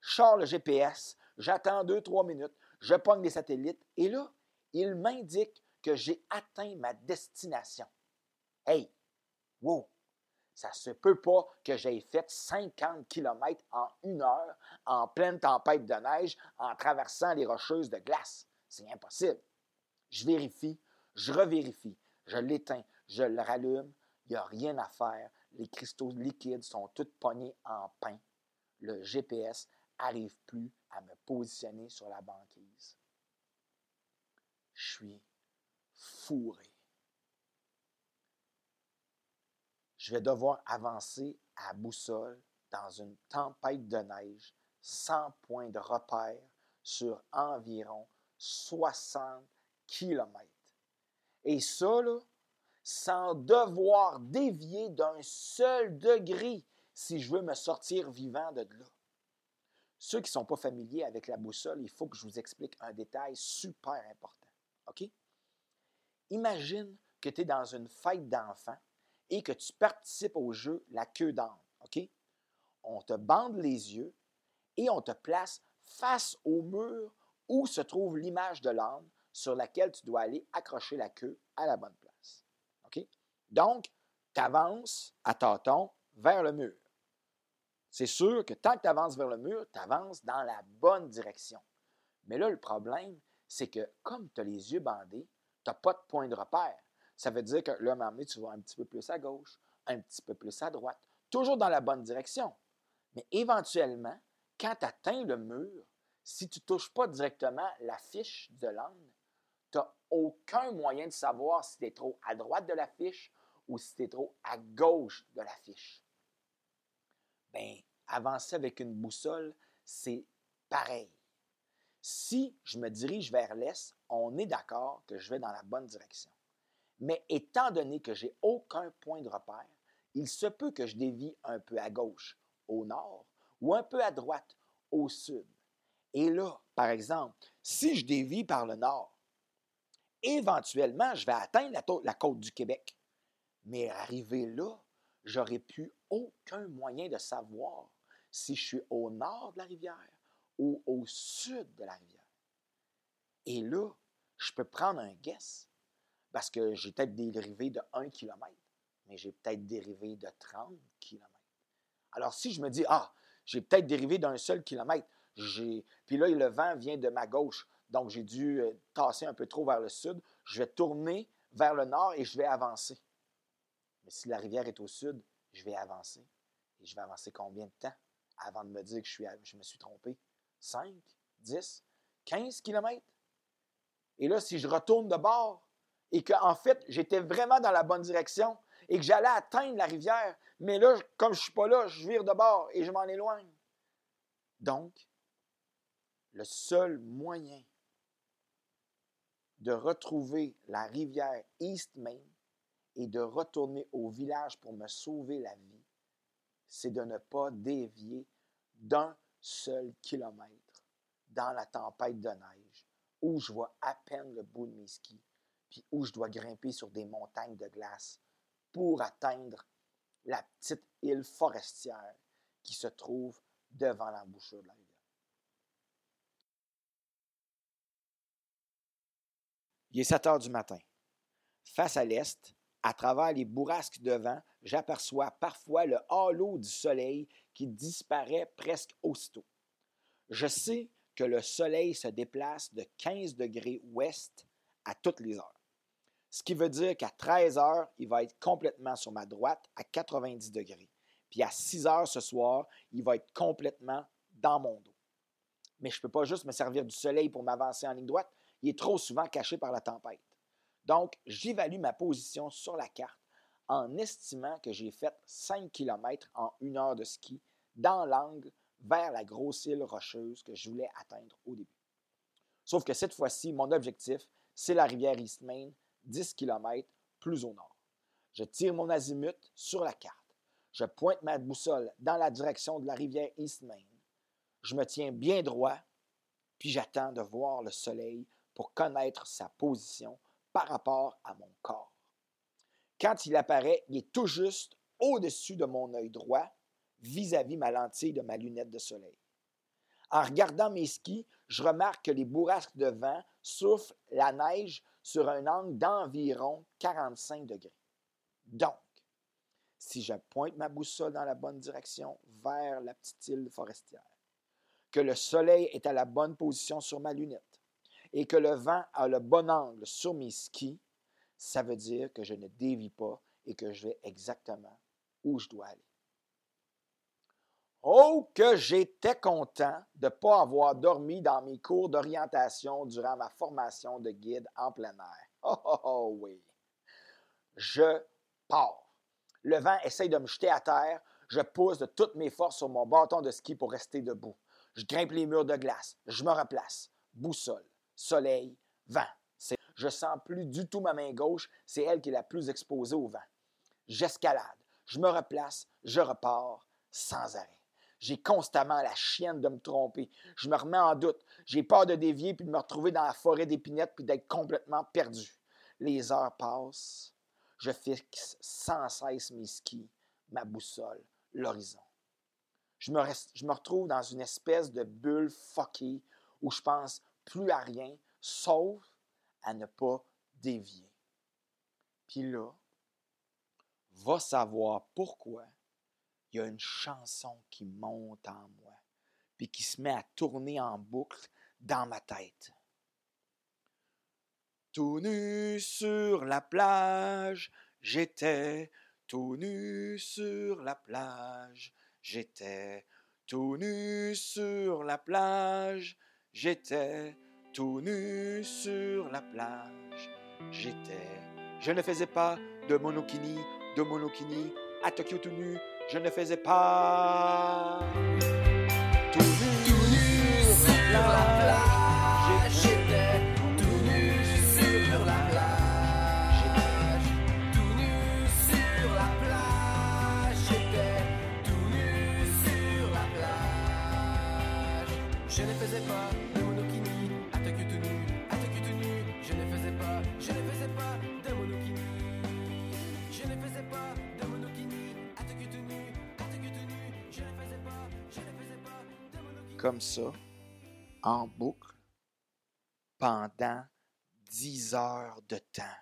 Je sors le GPS, j'attends deux, trois minutes, je pogne les satellites et là, il m'indique que j'ai atteint ma destination. Hey, wow! Ça se peut pas que j'aie fait 50 km en une heure en pleine tempête de neige en traversant les rocheuses de glace. C'est impossible. Je vérifie, je revérifie, je l'éteins, je le rallume. Il n'y a rien à faire. Les cristaux liquides sont tous pognés en pain. Le GPS n'arrive plus à me positionner sur la banquise. Je suis fourré. Je vais devoir avancer à boussole dans une tempête de neige sans point de repère sur environ 60 kilomètres. Et ça, sans devoir dévier d'un seul degré si je veux me sortir vivant de là. Ceux qui ne sont pas familiers avec la boussole, il faut que je vous explique un détail super important. OK? Imagine que tu es dans une fête d'enfants et que tu participes au jeu La queue d'âne. OK? On te bande les yeux et on te place face au mur où se trouve l'image de l'âne sur laquelle tu dois aller accrocher la queue à la bonne place. OK? Donc, tu avances à tâtons vers le mur. C'est sûr que tant que tu avances vers le mur, tu avances dans la bonne direction. Mais là, le problème, c'est que comme tu as les yeux bandés, tu n'as pas de point de repère. Ça veut dire que là, un tu vas un petit peu plus à gauche, un petit peu plus à droite, toujours dans la bonne direction. Mais éventuellement, quand tu atteins le mur, si tu ne touches pas directement la fiche de l'âne, aucun moyen de savoir si tu es trop à droite de la fiche ou si tu es trop à gauche de la fiche. Bien, avancer avec une boussole, c'est pareil. Si je me dirige vers l'est, on est d'accord que je vais dans la bonne direction. Mais étant donné que j'ai aucun point de repère, il se peut que je dévie un peu à gauche, au nord, ou un peu à droite, au sud. Et là, par exemple, si je dévie par le nord, éventuellement, je vais atteindre la, côte du Québec. Mais arrivé là, j'aurais plus aucun moyen de savoir si je suis au nord de la rivière ou au sud de la rivière. Et là, je peux prendre un guess parce que j'ai peut-être dérivé de 1 km, mais j'ai peut-être dérivé de 30 km. Alors, si je me dis, ah, j'ai peut-être dérivé d'un seul kilomètre, puis là, le vent vient de ma gauche, donc j'ai dû euh, tasser un peu trop vers le sud, je vais tourner vers le nord et je vais avancer. Mais si la rivière est au sud, je vais avancer. Et je vais avancer combien de temps avant de me dire que je, suis, je me suis trompé? 5, 10, 15 kilomètres? Et là, si je retourne de bord et qu'en fait, j'étais vraiment dans la bonne direction et que j'allais atteindre la rivière, mais là, comme je ne suis pas là, je vire de bord et je m'en éloigne. Donc, le seul moyen de retrouver la rivière East Main et de retourner au village pour me sauver la vie, c'est de ne pas dévier d'un seul kilomètre dans la tempête de neige où je vois à peine le bout de mes skis, puis où je dois grimper sur des montagnes de glace pour atteindre la petite île forestière qui se trouve devant l'embouchure de la rivière. Il est 7 heures du matin. Face à l'est, à travers les bourrasques de vent, j'aperçois parfois le halo du soleil qui disparaît presque aussitôt. Je sais que le soleil se déplace de 15 degrés ouest à toutes les heures. Ce qui veut dire qu'à 13 heures, il va être complètement sur ma droite à 90 degrés. Puis à 6 heures ce soir, il va être complètement dans mon dos. Mais je ne peux pas juste me servir du soleil pour m'avancer en ligne droite. Il est trop souvent caché par la tempête. Donc, j'évalue ma position sur la carte en estimant que j'ai fait 5 km en une heure de ski dans l'angle vers la grosse île rocheuse que je voulais atteindre au début. Sauf que cette fois-ci, mon objectif, c'est la rivière Eastmain, 10 km plus au nord. Je tire mon azimut sur la carte. Je pointe ma boussole dans la direction de la rivière Eastmain. Je me tiens bien droit, puis j'attends de voir le soleil connaître sa position par rapport à mon corps. Quand il apparaît, il est tout juste au-dessus de mon œil droit vis-à-vis ma lentille de ma lunette de soleil. En regardant mes skis, je remarque que les bourrasques de vent soufflent la neige sur un angle d'environ 45 degrés. Donc, si je pointe ma boussole dans la bonne direction vers la petite île forestière, que le soleil est à la bonne position sur ma lunette et que le vent a le bon angle sur mes skis, ça veut dire que je ne dévie pas et que je vais exactement où je dois aller. Oh, que j'étais content de ne pas avoir dormi dans mes cours d'orientation durant ma formation de guide en plein air. Oh, oh, oh, oui. Je pars. Le vent essaye de me jeter à terre. Je pousse de toutes mes forces sur mon bâton de ski pour rester debout. Je grimpe les murs de glace. Je me replace. Boussole, soleil, vent. Je sens plus du tout ma main gauche. C'est elle qui est la plus exposée au vent. J'escalade. Je me replace. Je repars sans arrêt. J'ai constamment la chienne de me tromper. Je me remets en doute. J'ai peur de dévier puis de me retrouver dans la forêt d'épinettes puis d'être complètement perdu. Les heures passent. Je fixe sans cesse mes skis, ma boussole, l'horizon. Je me, je me retrouve dans une espèce de bulle fuckée où je pense plus à rien, sauf à ne pas dévier. Puis là, va savoir pourquoi il y a une chanson qui monte en moi, puis qui se met à tourner en boucle dans ma tête. Tout nu sur la plage, j'étais tout nu sur la plage, j'étais tout nu sur la plage, j'étais tout nu sur la plage, j'étais. Je ne faisais pas de monokini, de monokini, à Tokyo tout nu, je ne faisais pas tout nu, sur la. Comme ça, en boucle, pendant dix heures de temps.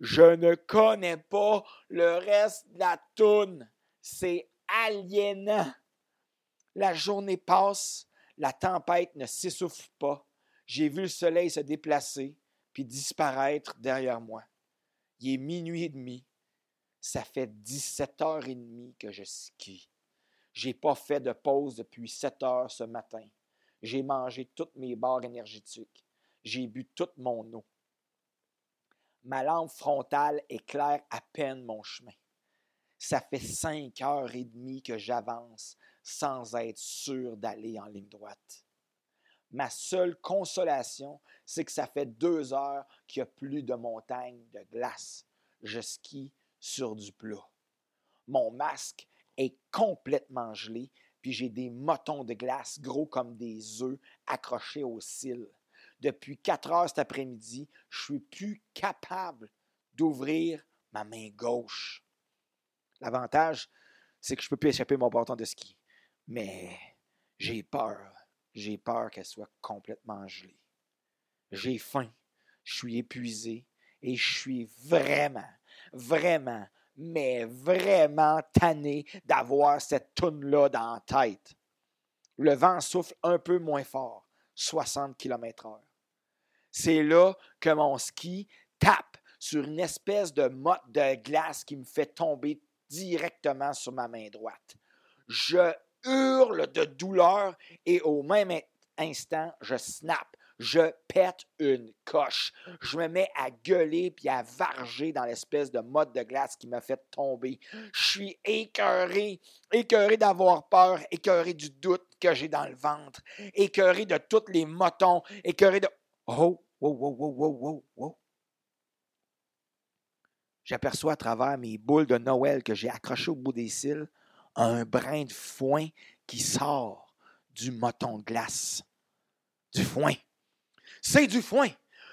Je ne connais pas le reste de la toune. C'est aliénant. La journée passe, la tempête ne s'essouffle pas. J'ai vu le soleil se déplacer puis disparaître derrière moi. Il est minuit et demi. Ça fait 17 heures et demie que je skie. J'ai pas fait de pause depuis 7 heures ce matin. J'ai mangé toutes mes barres énergétiques. J'ai bu toute mon eau. Ma lampe frontale éclaire à peine mon chemin. Ça fait cinq heures et demie que j'avance sans être sûr d'aller en ligne droite. Ma seule consolation, c'est que ça fait deux heures qu'il n'y a plus de montagne de glace. Je skie sur du plat. Mon masque est complètement gelé, puis j'ai des motons de glace gros comme des œufs accrochés aux cils. Depuis quatre heures cet après-midi, je suis plus capable d'ouvrir ma main gauche. L'avantage, c'est que je ne peux plus échapper mon bâton de ski. Mais j'ai peur. J'ai peur qu'elle soit complètement gelée. J'ai faim. Je suis épuisé et je suis vraiment, vraiment, mais vraiment tanné d'avoir cette toune-là dans la tête. Le vent souffle un peu moins fort, 60 km/h. C'est là que mon ski tape sur une espèce de motte de glace qui me fait tomber directement sur ma main droite. Je hurle de douleur et au même instant, je snap. Je pète une coche. Je me mets à gueuler puis à varger dans l'espèce de mode de glace qui m'a fait tomber. Je suis écœuré, écœuré d'avoir peur, écœuré du doute que j'ai dans le ventre, écœuré de tous les motons, écœuré de. Oh, wow, wow, wow, wow, wow, wow. J'aperçois à travers mes boules de Noël que j'ai accrochées au bout des cils un brin de foin qui sort du moton de glace. Du foin. C'est du foin.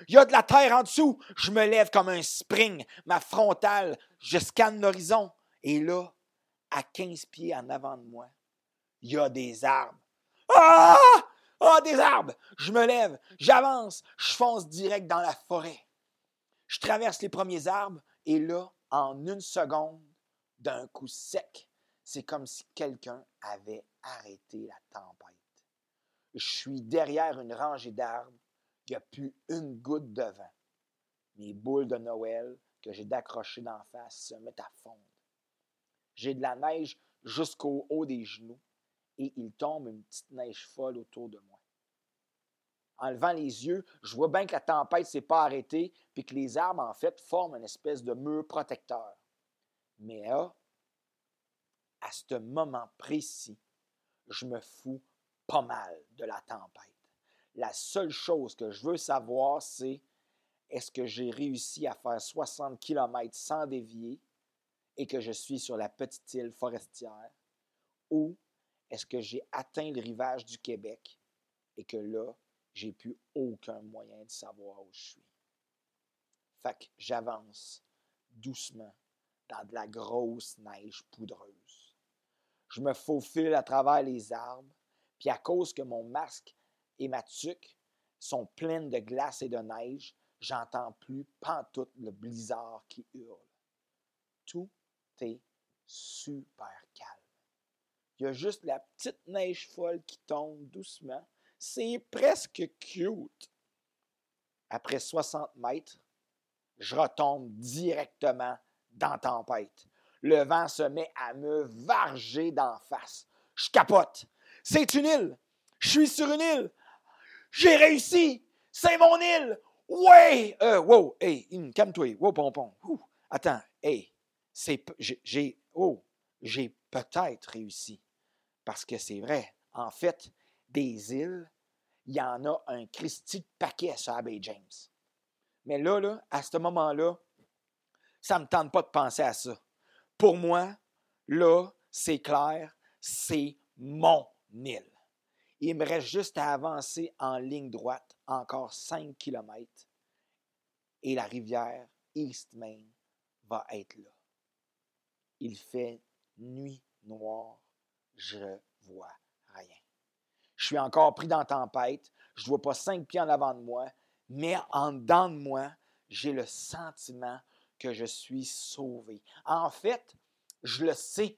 Il y a de la terre en dessous. Je me lève comme un spring, ma frontale. Je scanne l'horizon. Et là, à 15 pieds en avant de moi, il y a des arbres. Ah! Ah, des arbres! Je me lève, j'avance, je fonce direct dans la forêt. Je traverse les premiers arbres et là, en une seconde, d'un coup sec, c'est comme si quelqu'un avait arrêté la tempête. Je suis derrière une rangée d'arbres, il n'y a plus une goutte de vent. Mes boules de Noël que j'ai d'accrocher d'en face se mettent à fondre. J'ai de la neige jusqu'au haut des genoux et il tombe une petite neige folle autour de moi. En levant les yeux, je vois bien que la tempête ne s'est pas arrêtée puis que les arbres, en fait, forment une espèce de mur protecteur. Mais là, à ce moment précis, je me fous pas mal de la tempête. La seule chose que je veux savoir, c'est est-ce que j'ai réussi à faire 60 km sans dévier et que je suis sur la petite île forestière ou est-ce que j'ai atteint le rivage du Québec et que là, j'ai plus aucun moyen de savoir où je suis? Fait que j'avance doucement dans de la grosse neige poudreuse je me faufile à travers les arbres, puis à cause que mon masque et ma tuque sont pleines de glace et de neige, j'entends plus pantoute le blizzard qui hurle. Tout est super calme. Il y a juste la petite neige folle qui tombe doucement. C'est presque cute. Après 60 mètres, je retombe directement dans tempête le vent se met à me varger d'en face. Je capote. C'est une île. Je suis sur une île. J'ai réussi. C'est mon île. Ouais! Euh, wow, hey, calme-toi. Wow, pompon. Attends, hey, j'ai, oh, j'ai peut-être réussi. Parce que c'est vrai. En fait, des îles, il y en a un Christy de paquet sur Abbey James. Mais là, là, à ce moment-là, ça ne me tente pas de penser à ça. Pour moi, là, c'est clair, c'est mon île. Il me reste juste à avancer en ligne droite encore 5 km et la rivière East Main va être là. Il fait nuit noire, je vois rien. Je suis encore pris dans la tempête, je ne vois pas cinq pieds en avant de moi, mais en dedans de moi, j'ai le sentiment que je suis sauvé. En fait, je le sais.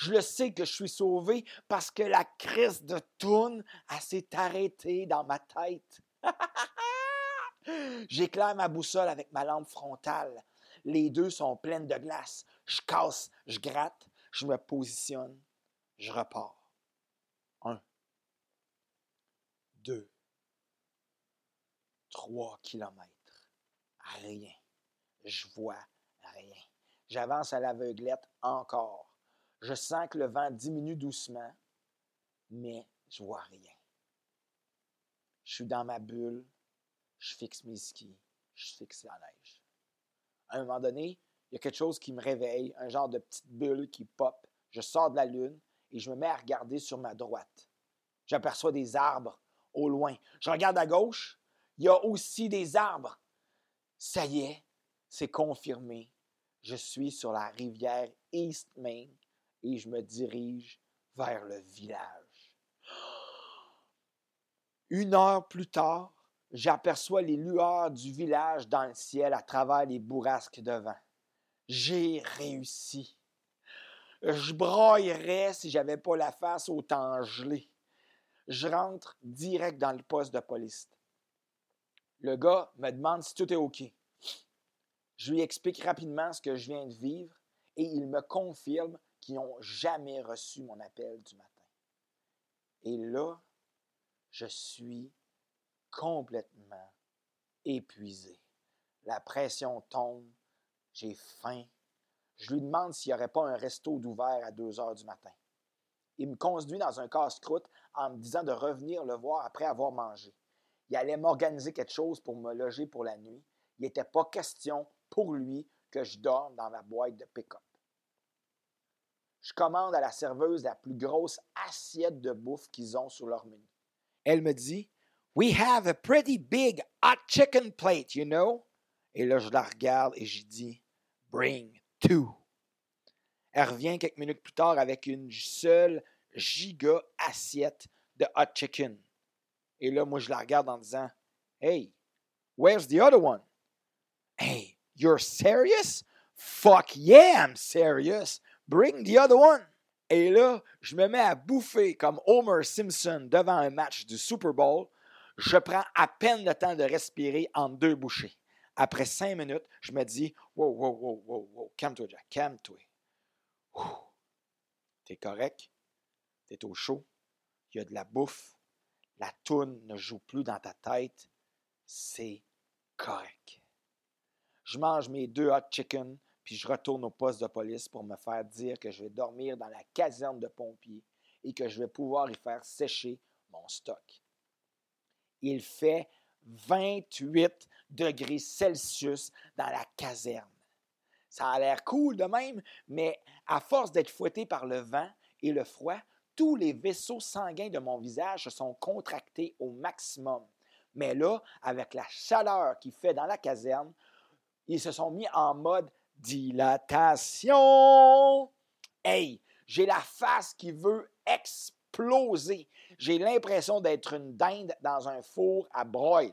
Je le sais que je suis sauvé parce que la crise de tourne s'est arrêtée dans ma tête. (laughs) J'éclaire ma boussole avec ma lampe frontale. Les deux sont pleines de glace. Je casse, je gratte, je me positionne, je repars. Un, deux, trois kilomètres. Rien. Je vois rien. J'avance à l'aveuglette encore. Je sens que le vent diminue doucement, mais je vois rien. Je suis dans ma bulle, je fixe mes skis, je fixe la neige. À un moment donné, il y a quelque chose qui me réveille, un genre de petite bulle qui pop. Je sors de la lune et je me mets à regarder sur ma droite. J'aperçois des arbres au loin. Je regarde à gauche, il y a aussi des arbres. Ça y est, c'est confirmé. Je suis sur la rivière East Main et je me dirige vers le village. Une heure plus tard, j'aperçois les lueurs du village dans le ciel à travers les bourrasques de vent. J'ai réussi. Je broyerais si j'avais pas la face autant gelée. Je rentre direct dans le poste de police. Le gars me demande si tout est OK. Je lui explique rapidement ce que je viens de vivre et il me confirme qu'ils n'ont jamais reçu mon appel du matin. Et là, je suis complètement épuisé. La pression tombe, j'ai faim. Je lui demande s'il n'y aurait pas un resto d'ouvert à 2 heures du matin. Il me conduit dans un casse-croûte en me disant de revenir le voir après avoir mangé. Il allait m'organiser quelque chose pour me loger pour la nuit. Il n'était pas question pour lui que je dorme dans ma boîte de pick-up. Je commande à la serveuse la plus grosse assiette de bouffe qu'ils ont sur leur menu. Elle me dit We have a pretty big hot chicken plate, you know. Et là, je la regarde et je dis Bring two. Elle revient quelques minutes plus tard avec une seule giga assiette de hot chicken. Et là, moi, je la regarde en disant Hey, where's the other one? Hey, you're serious? Fuck yeah, I'm serious. Bring the other one. Et là, je me mets à bouffer comme Homer Simpson devant un match du Super Bowl. Je prends à peine le temps de respirer en deux bouchées. Après cinq minutes, je me dis Wow, wow, wow, wow, wow, calme-toi, Jack, calme-toi. T'es correct? T'es au chaud? Il y a de la bouffe? La toune ne joue plus dans ta tête? C'est correct. Je mange mes deux hot chicken, puis je retourne au poste de police pour me faire dire que je vais dormir dans la caserne de pompiers et que je vais pouvoir y faire sécher mon stock. Il fait 28 degrés Celsius dans la caserne. Ça a l'air cool de même, mais à force d'être fouetté par le vent et le froid, tous les vaisseaux sanguins de mon visage se sont contractés au maximum. Mais là, avec la chaleur qu'il fait dans la caserne, ils se sont mis en mode dilatation. Hey, j'ai la face qui veut exploser. J'ai l'impression d'être une dinde dans un four à broil.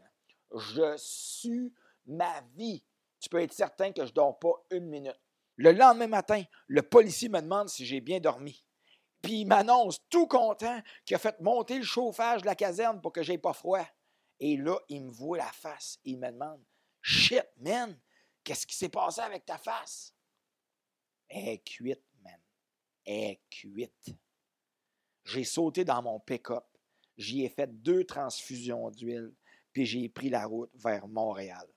Je sue ma vie. Tu peux être certain que je ne dors pas une minute. Le lendemain matin, le policier me demande si j'ai bien dormi. Puis il m'annonce tout content qu'il a fait monter le chauffage de la caserne pour que j'aie pas froid. Et là, il me voit la face il me demande Shit, man, qu'est-ce qui s'est passé avec ta face? Elle est cuite, man. Elle est cuite. J'ai sauté dans mon pick-up. J'y ai fait deux transfusions d'huile, puis j'ai pris la route vers Montréal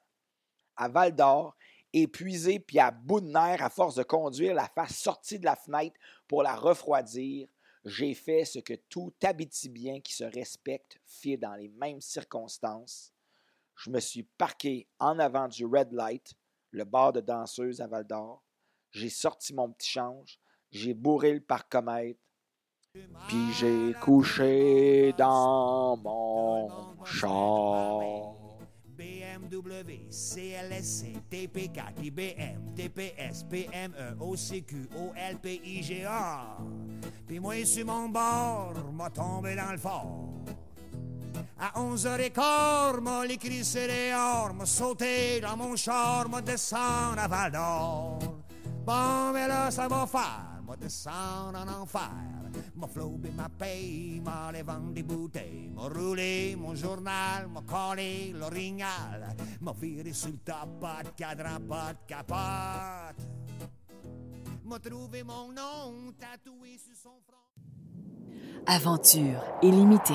à Val d'Or, épuisé puis à bout de nerfs à force de conduire la face sortie de la fenêtre pour la refroidir, j'ai fait ce que tout Abitibien qui se respecte fait dans les mêmes circonstances. Je me suis parqué en avant du Red Light, le bar de danseuse à Val d'Or. J'ai sorti mon petit change, j'ai bourré le parcomètre, puis j'ai couché dans mon char. BMW, CLSC, TP4, IBM, TPS, PME, OCQ, OLPIGA. Puis moi, sur mon bord, m'a tombé dans le fort. À 11h15, m'a l'écrit c'est dehors, m'a sauté dans mon char, m'a descendu à Val d'Or. Bon, mais là, ça va faire, m'a descendu en enfer. M'a flobé ma paye, m'a vendre des bouteilles, m'a roulé mon journal, m'a collé l'orignal, m'a viré sur le top, pas cadran, pas de capote. M'a trouvé mon nom tatoué sur son front. Aventure illimitée.